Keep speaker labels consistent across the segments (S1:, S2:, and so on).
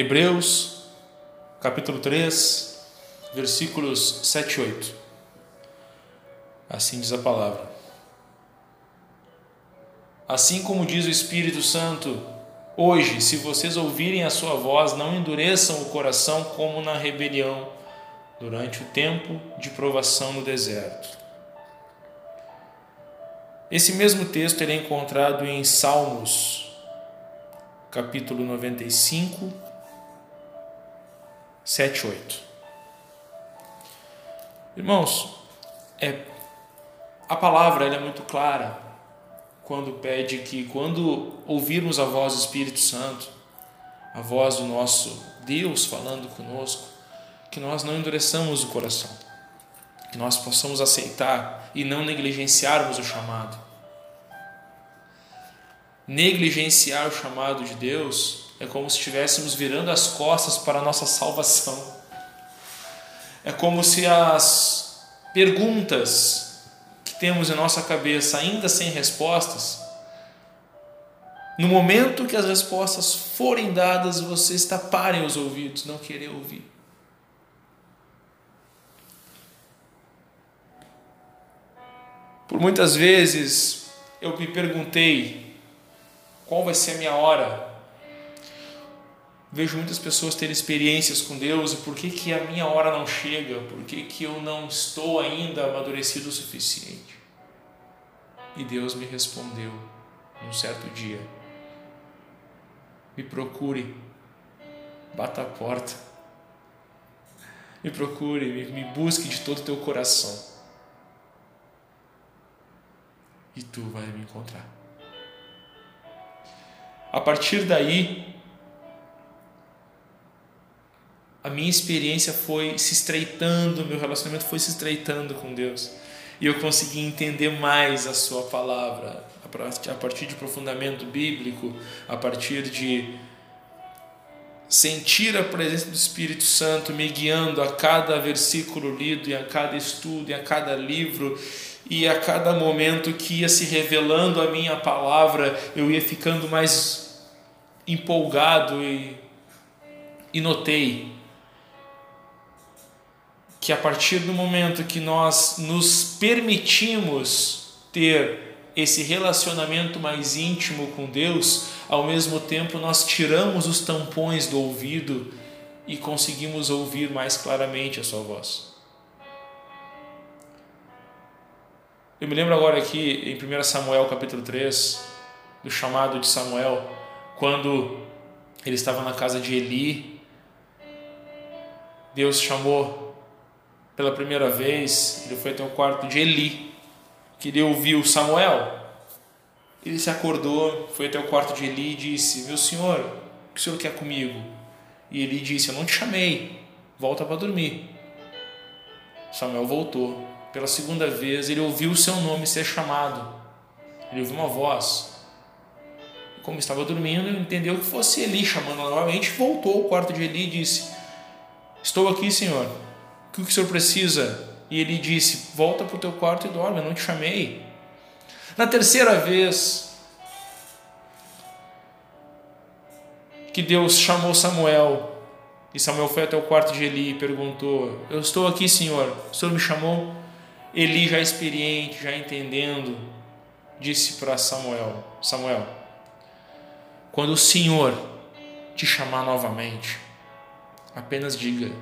S1: Hebreus, capítulo 3, versículos 7 e 8. Assim diz a palavra. Assim como diz o Espírito Santo, hoje, se vocês ouvirem a sua voz, não endureçam o coração como na rebelião durante o tempo de provação no deserto. Esse mesmo texto ele é encontrado em Salmos, capítulo 95, 7 e 8. Irmãos, é, a palavra é muito clara quando pede que, quando ouvirmos a voz do Espírito Santo, a voz do nosso Deus falando conosco, que nós não endureçamos o coração, que nós possamos aceitar e não negligenciarmos o chamado. Negligenciar o chamado de Deus é como se estivéssemos virando as costas para a nossa salvação. É como se as perguntas que temos em nossa cabeça, ainda sem respostas, no momento que as respostas forem dadas, vocês taparem os ouvidos, não querer ouvir. Por muitas vezes eu me perguntei qual vai ser a minha hora Vejo muitas pessoas terem experiências com Deus e por que, que a minha hora não chega? Por que, que eu não estou ainda amadurecido o suficiente? E Deus me respondeu num certo dia: Me procure, bata a porta, me procure, me, me busque de todo o teu coração, e tu vai me encontrar. A partir daí, a minha experiência foi se estreitando, meu relacionamento foi se estreitando com Deus. E eu consegui entender mais a Sua palavra, a partir de aprofundamento bíblico, a partir de sentir a presença do Espírito Santo me guiando a cada versículo lido, e a cada estudo, e a cada livro, e a cada momento que ia se revelando a minha palavra, eu ia ficando mais empolgado e, e notei que a partir do momento que nós nos permitimos ter esse relacionamento mais íntimo com Deus, ao mesmo tempo nós tiramos os tampões do ouvido e conseguimos ouvir mais claramente a sua voz. Eu me lembro agora aqui em 1 Samuel capítulo 3, do chamado de Samuel, quando ele estava na casa de Eli, Deus chamou pela primeira vez, ele foi até o quarto de Eli, queria ouvir o Samuel. Ele se acordou, foi até o quarto de Eli e disse: Meu senhor, o que o senhor quer comigo? E Eli disse: Eu não te chamei, volta para dormir. Samuel voltou. Pela segunda vez, ele ouviu o seu nome ser chamado. Ele ouviu uma voz. Como estava dormindo, entendeu que fosse Eli chamando novamente, voltou ao quarto de Eli e disse: Estou aqui, senhor. O que o senhor precisa? E ele disse: Volta para o teu quarto e dorme, eu não te chamei. Na terceira vez que Deus chamou Samuel, e Samuel foi até o quarto de Eli e perguntou: Eu estou aqui, Senhor, o Senhor me chamou? Eli, já experiente, já entendendo, disse para Samuel: Samuel, quando o Senhor te chamar novamente, apenas diga: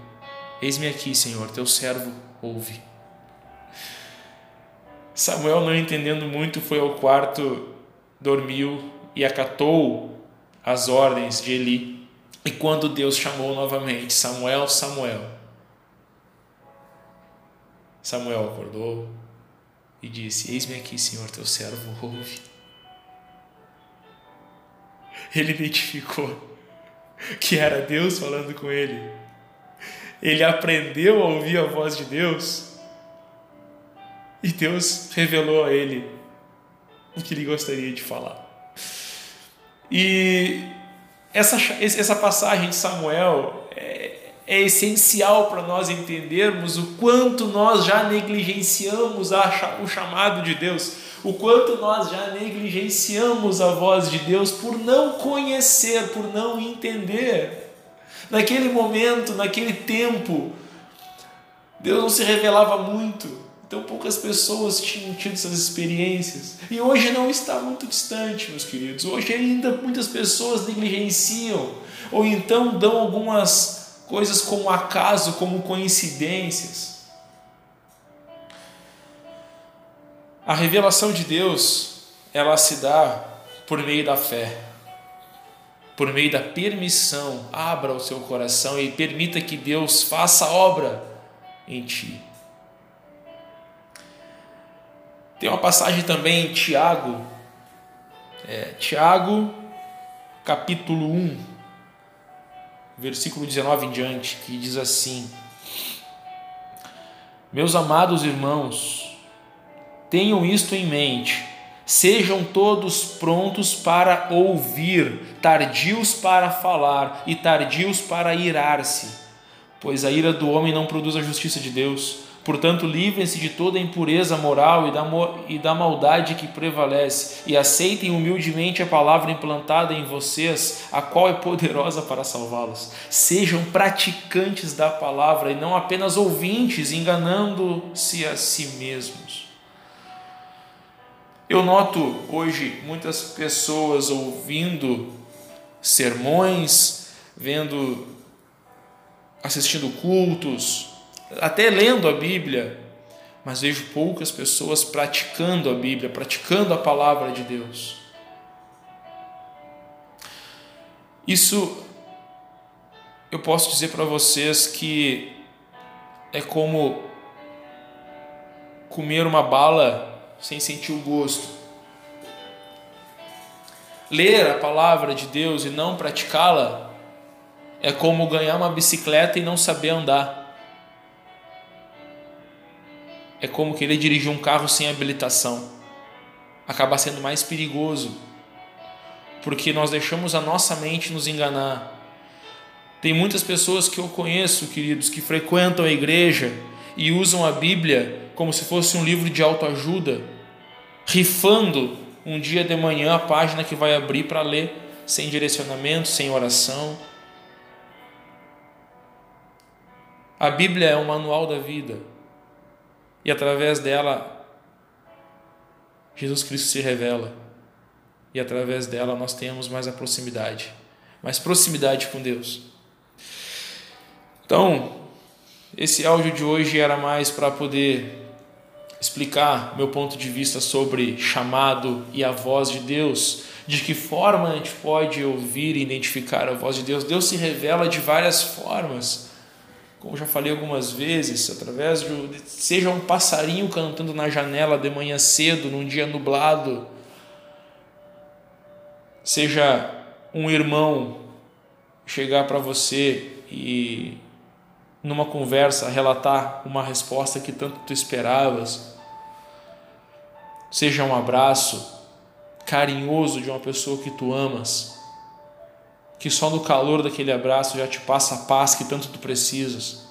S1: Eis-me aqui, Senhor, teu servo ouve. Samuel, não entendendo muito, foi ao quarto, dormiu e acatou as ordens de Eli. E quando Deus chamou novamente, Samuel, Samuel, Samuel acordou e disse: Eis-me aqui, Senhor, teu servo ouve. Ele identificou que era Deus falando com ele ele aprendeu a ouvir a voz de Deus e Deus revelou a ele o que ele gostaria de falar. E essa, essa passagem de Samuel é, é essencial para nós entendermos o quanto nós já negligenciamos a, o chamado de Deus, o quanto nós já negligenciamos a voz de Deus por não conhecer, por não entender. Naquele momento, naquele tempo, Deus não se revelava muito. Então poucas pessoas tinham tido essas experiências. E hoje não está muito distante, meus queridos. Hoje ainda muitas pessoas negligenciam ou então dão algumas coisas como acaso, como coincidências. A revelação de Deus, ela se dá por meio da fé. Por meio da permissão, abra o seu coração e permita que Deus faça obra em ti. Tem uma passagem também em Tiago, é, Tiago, capítulo 1, versículo 19 em diante, que diz assim: Meus amados irmãos, tenham isto em mente, sejam todos prontos para ouvir, tardios para falar e tardios para irar-se, pois a ira do homem não produz a justiça de Deus. Portanto, livrem-se de toda impureza moral e da, e da maldade que prevalece, e aceitem humildemente a palavra implantada em vocês, a qual é poderosa para salvá-los. Sejam praticantes da palavra e não apenas ouvintes, enganando-se a si mesmos. Eu noto hoje muitas pessoas ouvindo sermões, vendo, assistindo cultos, até lendo a Bíblia, mas vejo poucas pessoas praticando a Bíblia, praticando a palavra de Deus. Isso eu posso dizer para vocês que é como comer uma bala sem sentir o gosto. Ler a palavra de Deus e não praticá-la é como ganhar uma bicicleta e não saber andar é como querer dirigir um carro sem habilitação. Acaba sendo mais perigoso, porque nós deixamos a nossa mente nos enganar. Tem muitas pessoas que eu conheço, queridos, que frequentam a igreja e usam a Bíblia como se fosse um livro de autoajuda, rifando um dia de manhã a página que vai abrir para ler, sem direcionamento, sem oração. A Bíblia é o manual da vida e através dela Jesus Cristo se revela e através dela nós temos mais a proximidade, mais proximidade com Deus. Então, esse áudio de hoje era mais para poder explicar meu ponto de vista sobre chamado e a voz de Deus, de que forma a gente pode ouvir e identificar a voz de Deus. Deus se revela de várias formas como já falei algumas vezes, através de seja um passarinho cantando na janela de manhã cedo, num dia nublado, seja um irmão chegar para você e numa conversa relatar uma resposta que tanto tu esperavas, seja um abraço carinhoso de uma pessoa que tu amas que só no calor daquele abraço já te passa a paz que tanto tu precisas.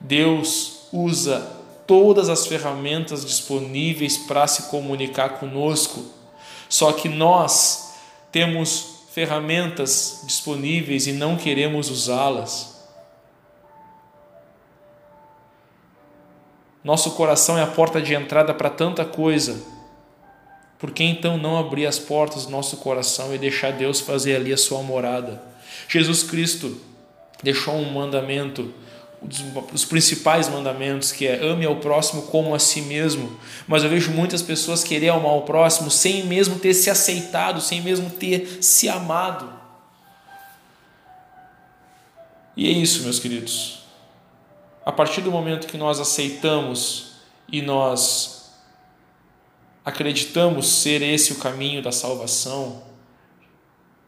S1: Deus usa todas as ferramentas disponíveis para se comunicar conosco, só que nós temos ferramentas disponíveis e não queremos usá-las. Nosso coração é a porta de entrada para tanta coisa por que então não abrir as portas do nosso coração e deixar Deus fazer ali a sua morada? Jesus Cristo deixou um mandamento, os principais mandamentos, que é ame ao próximo como a si mesmo. Mas eu vejo muitas pessoas querer amar ao próximo sem mesmo ter se aceitado, sem mesmo ter se amado. E é isso, meus queridos. A partir do momento que nós aceitamos e nós acreditamos ser esse o caminho da salvação,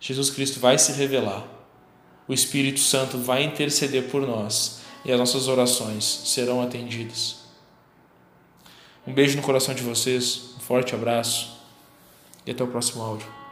S1: Jesus Cristo vai se revelar. O Espírito Santo vai interceder por nós e as nossas orações serão atendidas. Um beijo no coração de vocês, um forte abraço e até o próximo áudio.